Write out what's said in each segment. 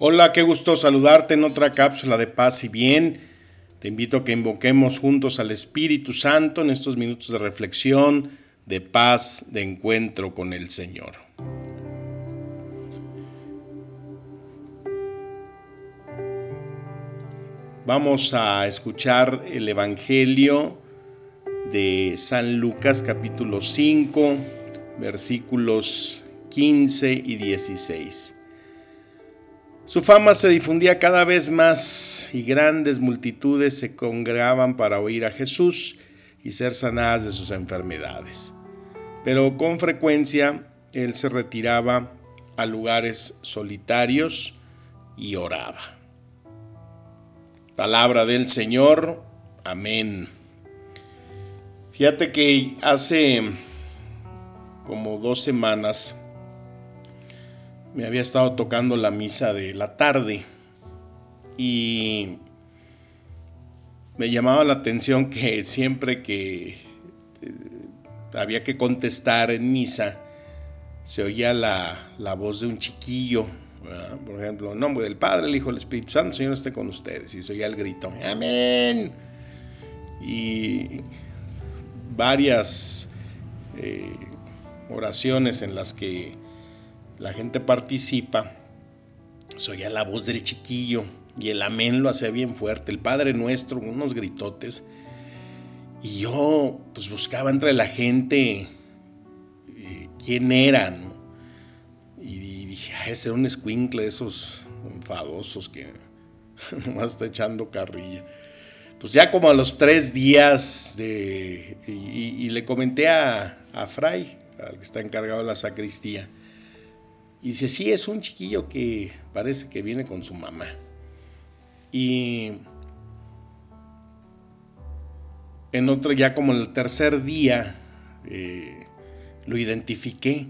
Hola, qué gusto saludarte en otra cápsula de paz y bien. Te invito a que invoquemos juntos al Espíritu Santo en estos minutos de reflexión, de paz, de encuentro con el Señor. Vamos a escuchar el Evangelio de San Lucas capítulo 5, versículos 15 y 16. Su fama se difundía cada vez más y grandes multitudes se congregaban para oír a Jesús y ser sanadas de sus enfermedades. Pero con frecuencia él se retiraba a lugares solitarios y oraba. Palabra del Señor. Amén. Fíjate que hace como dos semanas me había estado tocando la misa de la tarde y me llamaba la atención que siempre que eh, había que contestar en misa, se oía la, voz de un chiquillo, por ejemplo, en nombre del Padre, el Hijo, el Espíritu Santo, Señor esté con ustedes, y se oía el grito, amén. Y varias eh, oraciones en las que la gente participa, se oía la voz del chiquillo y el amén lo hacía bien fuerte, el Padre Nuestro, unos gritotes. Y yo pues buscaba entre la gente eh, quién era, Y, dije, ah, ese era un escuincle de esos enfadosos que nomás está echando carrilla. Pues ya como a los tres días de, y, le comenté a, a Fray, al que está encargado de la sacristía, y dice, sí, es un chiquillo que parece que viene con su mamá. Y en otro, ya como el tercer día, eh, lo identifiqué.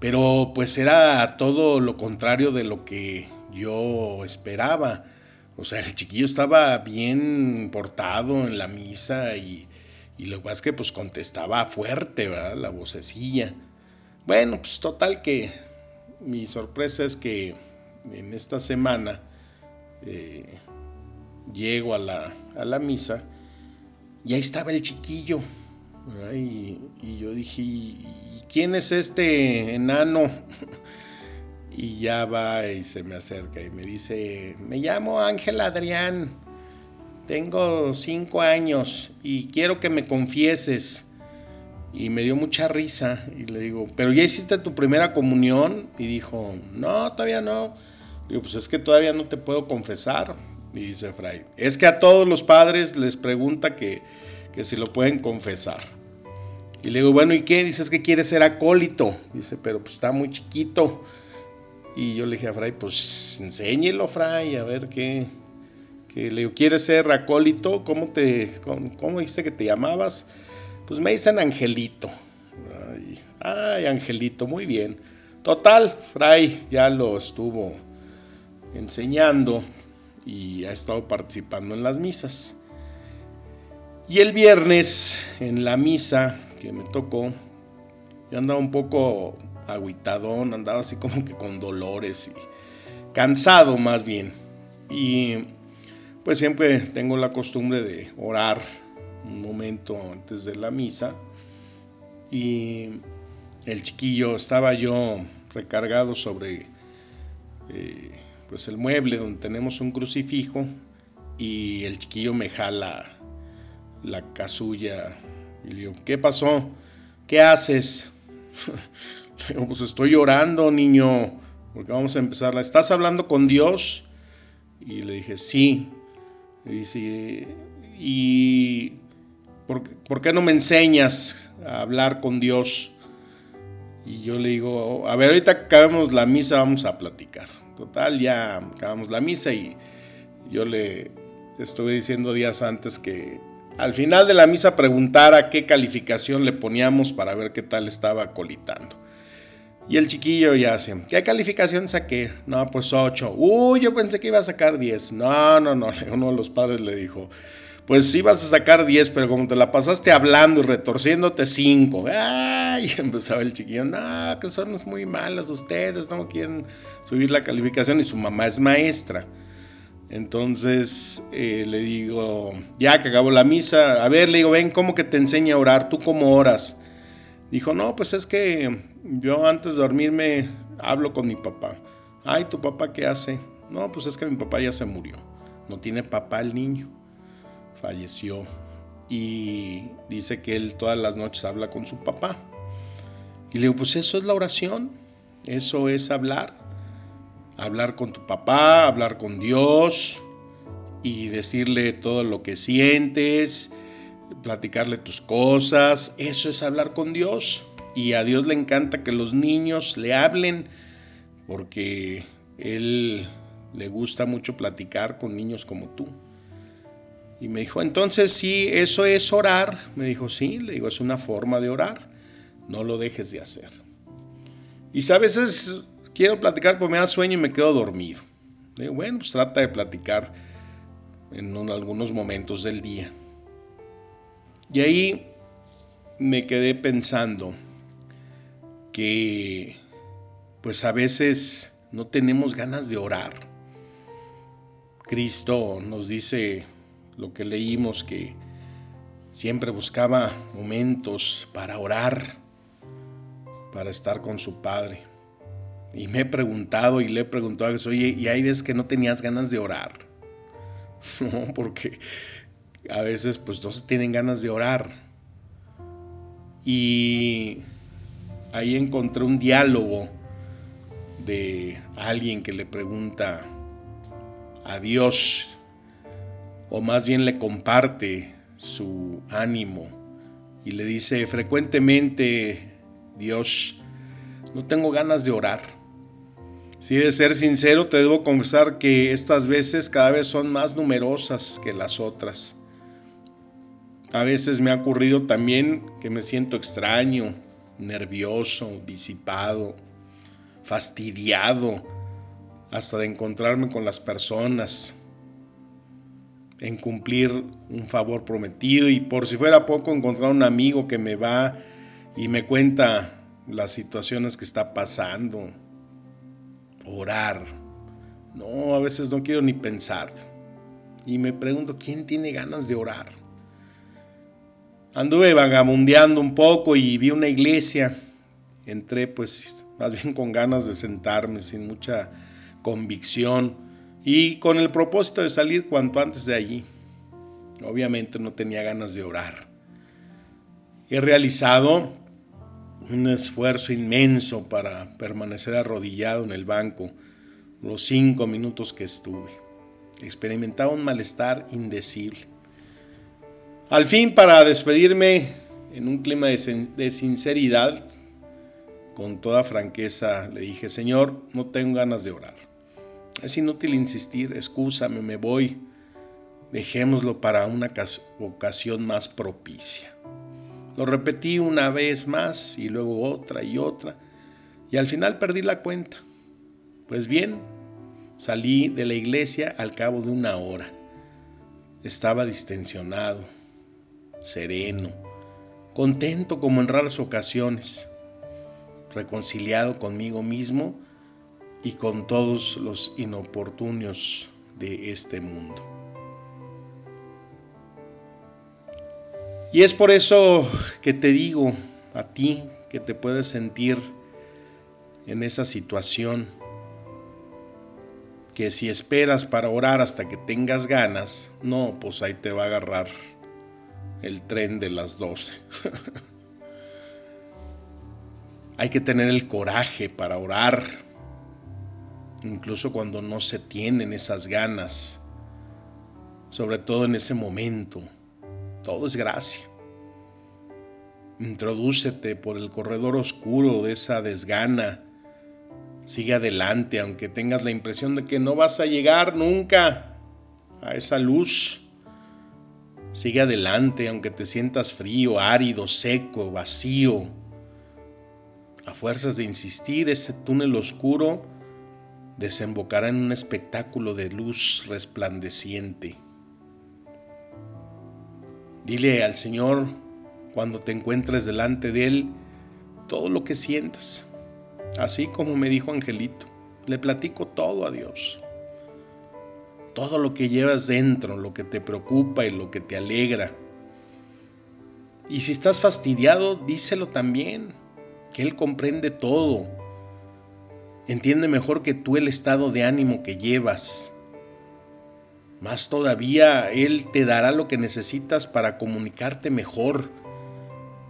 Pero pues era todo lo contrario de lo que yo esperaba. O sea, el chiquillo estaba bien portado en la misa y, y lo que pasa es que pues contestaba fuerte, ¿verdad? La vocecilla. Bueno, pues total que mi sorpresa es que en esta semana eh, llego a la, a la, misa y ahí estaba el chiquillo. Y, yo dije, ¿y quién es este enano? y ya va y se me acerca y me dice, me llamo Ángel Adrián, tengo cinco años y quiero que me confieses. Y me dio mucha risa y le digo, ¿pero ya hiciste tu primera comunión? Y dijo, no, todavía no. Digo, pues es que todavía no te puedo confesar. Y dice Fray, es que a todos los padres les pregunta que, que si lo pueden confesar. Y le digo, bueno, ¿y qué? Dice, es que quiere ser acólito. Dice, pero pues está muy chiquito. Y yo le dije a Fray, pues enséñelo, Fray, a ver qué. Que le digo, ¿quieres ser acólito? ¿Cómo te, cómo, cómo dice que te llamabas? Pues me dicen Angelito. Ay, Angelito, muy bien. Total, Fray ya lo estuvo enseñando y ha estado participando en las misas. Y el viernes, en la misa que me tocó, yo andaba un poco aguitadón, andaba así como que con dolores y cansado más bien. Y pues siempre tengo la costumbre de orar un momento antes de la misa y el chiquillo estaba yo recargado sobre eh, pues el mueble donde tenemos un crucifijo y el chiquillo me jala la casulla y le digo, ¿qué pasó? ¿Qué haces? le digo, pues estoy llorando, niño, porque vamos a empezar. ¿Estás hablando con Dios? Y le dije, sí. Y dice, y ¿por, qué no me enseñas a hablar con Dios? Y yo le digo, a ver, ahorita acabamos la misa, vamos a platicar. Total, ya acabamos la misa y yo le estuve diciendo días antes que al final de la misa preguntara qué calificación le poníamos para ver qué tal estaba colitando. Y el chiquillo ya hace, ¿qué calificación saqué? No, pues 8. Uy, yo pensé que iba a sacar 10. No, no, no. Uno de los padres le dijo, pues ibas a sacar 10, pero como te la pasaste hablando y retorciéndote 5. Ay, empezaba el chiquillo, no, que son muy malas ustedes, no quieren subir la calificación y su mamá es maestra. Entonces eh, le digo, ya que acabó la misa, a ver, le digo, ven, ¿cómo que te enseña a orar? ¿Tú cómo oras? Dijo, no, pues es que yo antes de dormirme hablo con mi papá. Ay, ¿tu papá qué hace? No, pues es que mi papá ya se murió. No tiene papá el niño. Falleció. Y dice que él todas las noches habla con su papá. Y le digo, pues eso es la oración. Eso es hablar. Hablar con tu papá, hablar con Dios y decirle todo lo que sientes, platicarle tus cosas. Eso es hablar con Dios. Y a Dios le encanta que los niños le hablen porque Él le gusta mucho platicar con niños como tú. Y me dijo, entonces sí, eso es orar. Me dijo, sí, le digo, es una forma de orar. No lo dejes de hacer. Y a veces quiero platicar, pues me da sueño y me quedo dormido. Digo, bueno, pues trata de platicar en algunos momentos del día. Y ahí me quedé pensando, que pues a veces no tenemos ganas de orar. Cristo nos dice lo que leímos que siempre buscaba momentos para orar, para estar con su Padre. Y me he preguntado y le he preguntado a Jesús, oye, ¿y hay veces que no tenías ganas de orar? No, porque a veces pues no se tienen ganas de orar. Y ahí encontré un diálogo de alguien que le pregunta a Dios, o más bien le comparte su ánimo y le dice frecuentemente, Dios, no tengo ganas de orar. Si de ser sincero, te debo confesar que estas veces cada vez son más numerosas que las otras. A veces me ha ocurrido también que me siento extraño, nervioso, disipado, fastidiado, hasta de encontrarme con las personas, en cumplir un favor prometido y por si fuera poco encontrar un amigo que me va y me cuenta las situaciones que está pasando, orar. No, a veces no quiero ni pensar. Y me pregunto, ¿quién tiene ganas de orar? Anduve vagabundeando un poco y vi una iglesia. Entré pues más bien con ganas de sentarme, sin mucha convicción y con el propósito de salir cuanto antes de allí. Obviamente no tenía ganas de orar. He realizado un esfuerzo inmenso para permanecer arrodillado en el banco los cinco minutos que estuve. Experimentaba un malestar indecible. Al fin, para despedirme en un clima de, sinceridad, con toda franqueza le dije, Señor, no tengo ganas de orar. Es inútil insistir, excúsame, me voy. Dejémoslo para una ocasión más propicia. Lo repetí una vez más y luego otra y otra, y al final perdí la cuenta. Pues bien, salí de la iglesia al cabo de una hora. Estaba distensionado, sereno, contento como en raras ocasiones, reconciliado conmigo mismo y con todos los inoportunios de este mundo. Y es por eso que te digo a ti que te puedes sentir en esa situación, que si esperas para orar hasta que tengas ganas, no, pues ahí te va a agarrar el tren de las 12. Hay que tener el coraje para orar, incluso cuando no se tienen esas ganas, sobre todo en ese momento. Todo es gracia. Introdúcete por el corredor oscuro de esa desgana. Sigue adelante, aunque tengas la impresión de que no vas a llegar nunca a esa luz. Sigue adelante, aunque te sientas frío, árido, seco, vacío. A fuerzas de insistir, ese túnel oscuro desembocará en un espectáculo de luz resplandeciente. Dile al Señor cuando te encuentres delante de Él todo lo que sientas, así como me dijo Angelito. Le platico todo a Dios. Todo lo que llevas dentro, lo que te preocupa y lo que te alegra. Y si estás fastidiado, díselo también, que Él comprende todo. Entiende mejor que tú el estado de ánimo que llevas más todavía, Él te dará lo que necesitas para comunicarte mejor.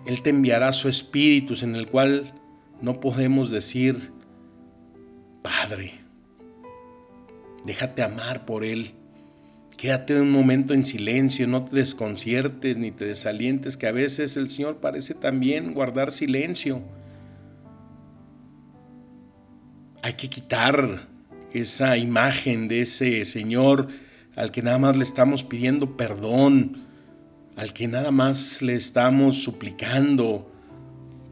Él te enviará su espíritu en el cual no podemos decir, Padre, déjate amar por Él. Quédate un momento en silencio, no te desconciertes ni te desalientes, que a veces el Señor parece también guardar silencio. Hay que quitar esa imagen de ese Señor al que nada más le estamos pidiendo perdón, al que nada más le estamos suplicando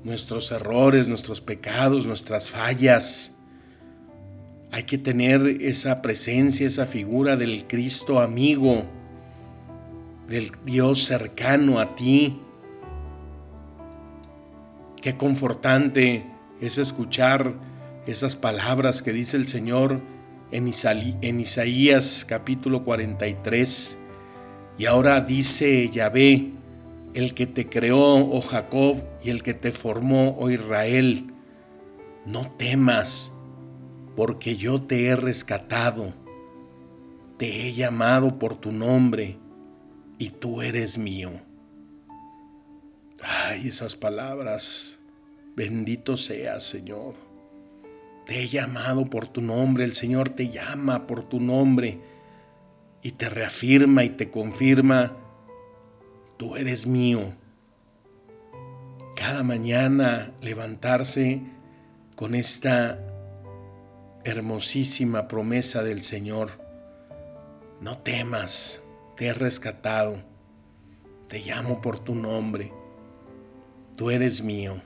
nuestros errores, nuestros pecados, nuestras fallas. Hay que tener esa presencia, esa figura del Cristo amigo, del Dios cercano a ti. Qué confortante es escuchar esas palabras que dice el Señor en, Isaías capítulo 43. Y ahora dice Yahvé, el que te creó, oh Jacob, y el que te formó, oh Israel, no temas, porque yo te he rescatado, te he llamado por tu nombre, y tú eres mío. Ay, esas palabras, bendito seas, Señor. Te he llamado por tu nombre, el Señor te llama por tu nombre y te reafirma y te confirma, tú eres mío. Cada mañana levantarse con esta hermosísima promesa del Señor. No temas, te he rescatado, te llamo por tu nombre, tú eres mío.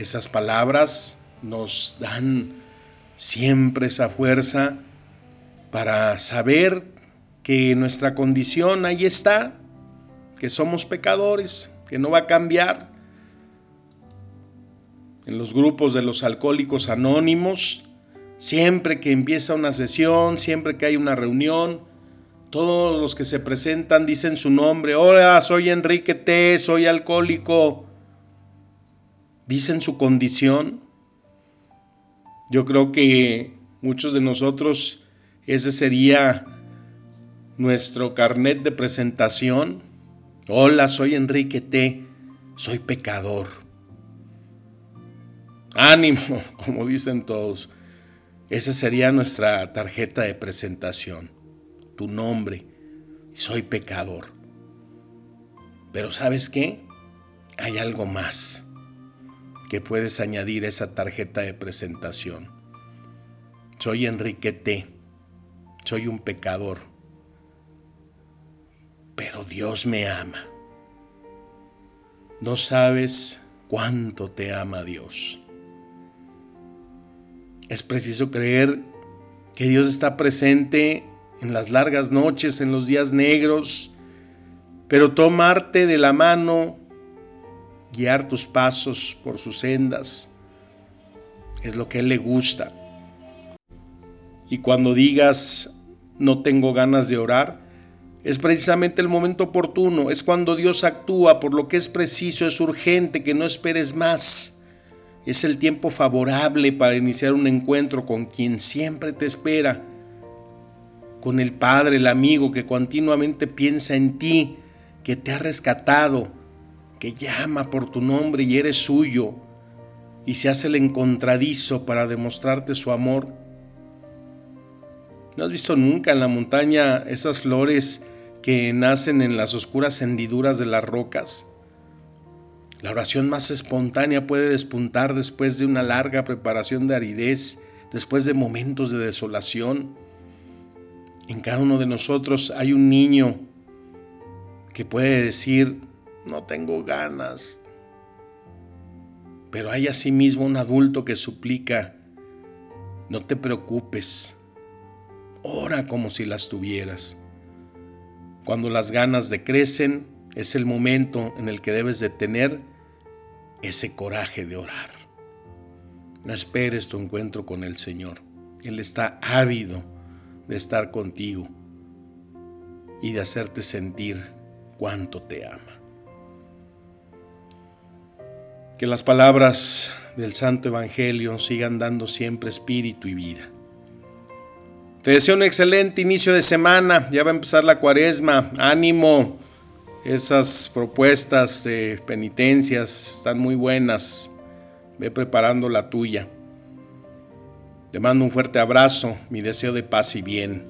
Esas palabras nos dan siempre esa fuerza para saber que nuestra condición ahí está, que somos pecadores, que no va a cambiar. En los grupos de los alcohólicos anónimos, siempre que empieza una sesión, siempre que hay una reunión, todos los que se presentan dicen su nombre, hola, soy Enrique T, soy alcohólico dicen su condición. Yo creo que muchos de nosotros ese sería nuestro carnet de presentación. Hola, soy Enrique T. Soy pecador. Ánimo, como dicen todos. Esa sería nuestra tarjeta de presentación. Tu nombre. Soy pecador. Pero ¿sabes qué? Hay algo más que puedes añadir esa tarjeta de presentación. Soy Enrique. Soy un pecador. Pero Dios me ama. No sabes cuánto te ama Dios. Es preciso creer que Dios está presente en las largas noches, en los días negros, pero tomarte de la mano guiar tus pasos por sus sendas. Es lo que Él le gusta. Y cuando digas, no tengo ganas de orar, es precisamente el momento oportuno, es cuando Dios actúa por lo que es preciso, es urgente, que no esperes más. Es el tiempo favorable para iniciar un encuentro con quien siempre te espera, con el Padre, el amigo que continuamente piensa en ti, que te ha rescatado, que llama por tu nombre y eres suyo, y se hace el encontradizo para demostrarte su amor. ¿No has visto nunca en la montaña esas flores que nacen en las oscuras hendiduras de las rocas? La oración más espontánea puede despuntar después de una larga preparación de aridez, después de momentos de desolación. En cada uno de nosotros hay un niño que puede decir, no tengo ganas. Pero hay asimismo un adulto que suplica, no te preocupes, ora como si las tuvieras. Cuando las ganas decrecen, es el momento en el que debes de tener ese coraje de orar. No esperes tu encuentro con el Señor. Él está ávido de estar contigo y de hacerte sentir cuánto te ama. Que las palabras del Santo Evangelio sigan dando siempre espíritu y vida. Te deseo un excelente inicio de semana. Ya va a empezar la cuaresma. Ánimo. Esas propuestas de penitencias están muy buenas. Ve preparando la tuya. Te mando un fuerte abrazo, mi deseo de paz y bien.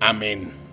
Amén.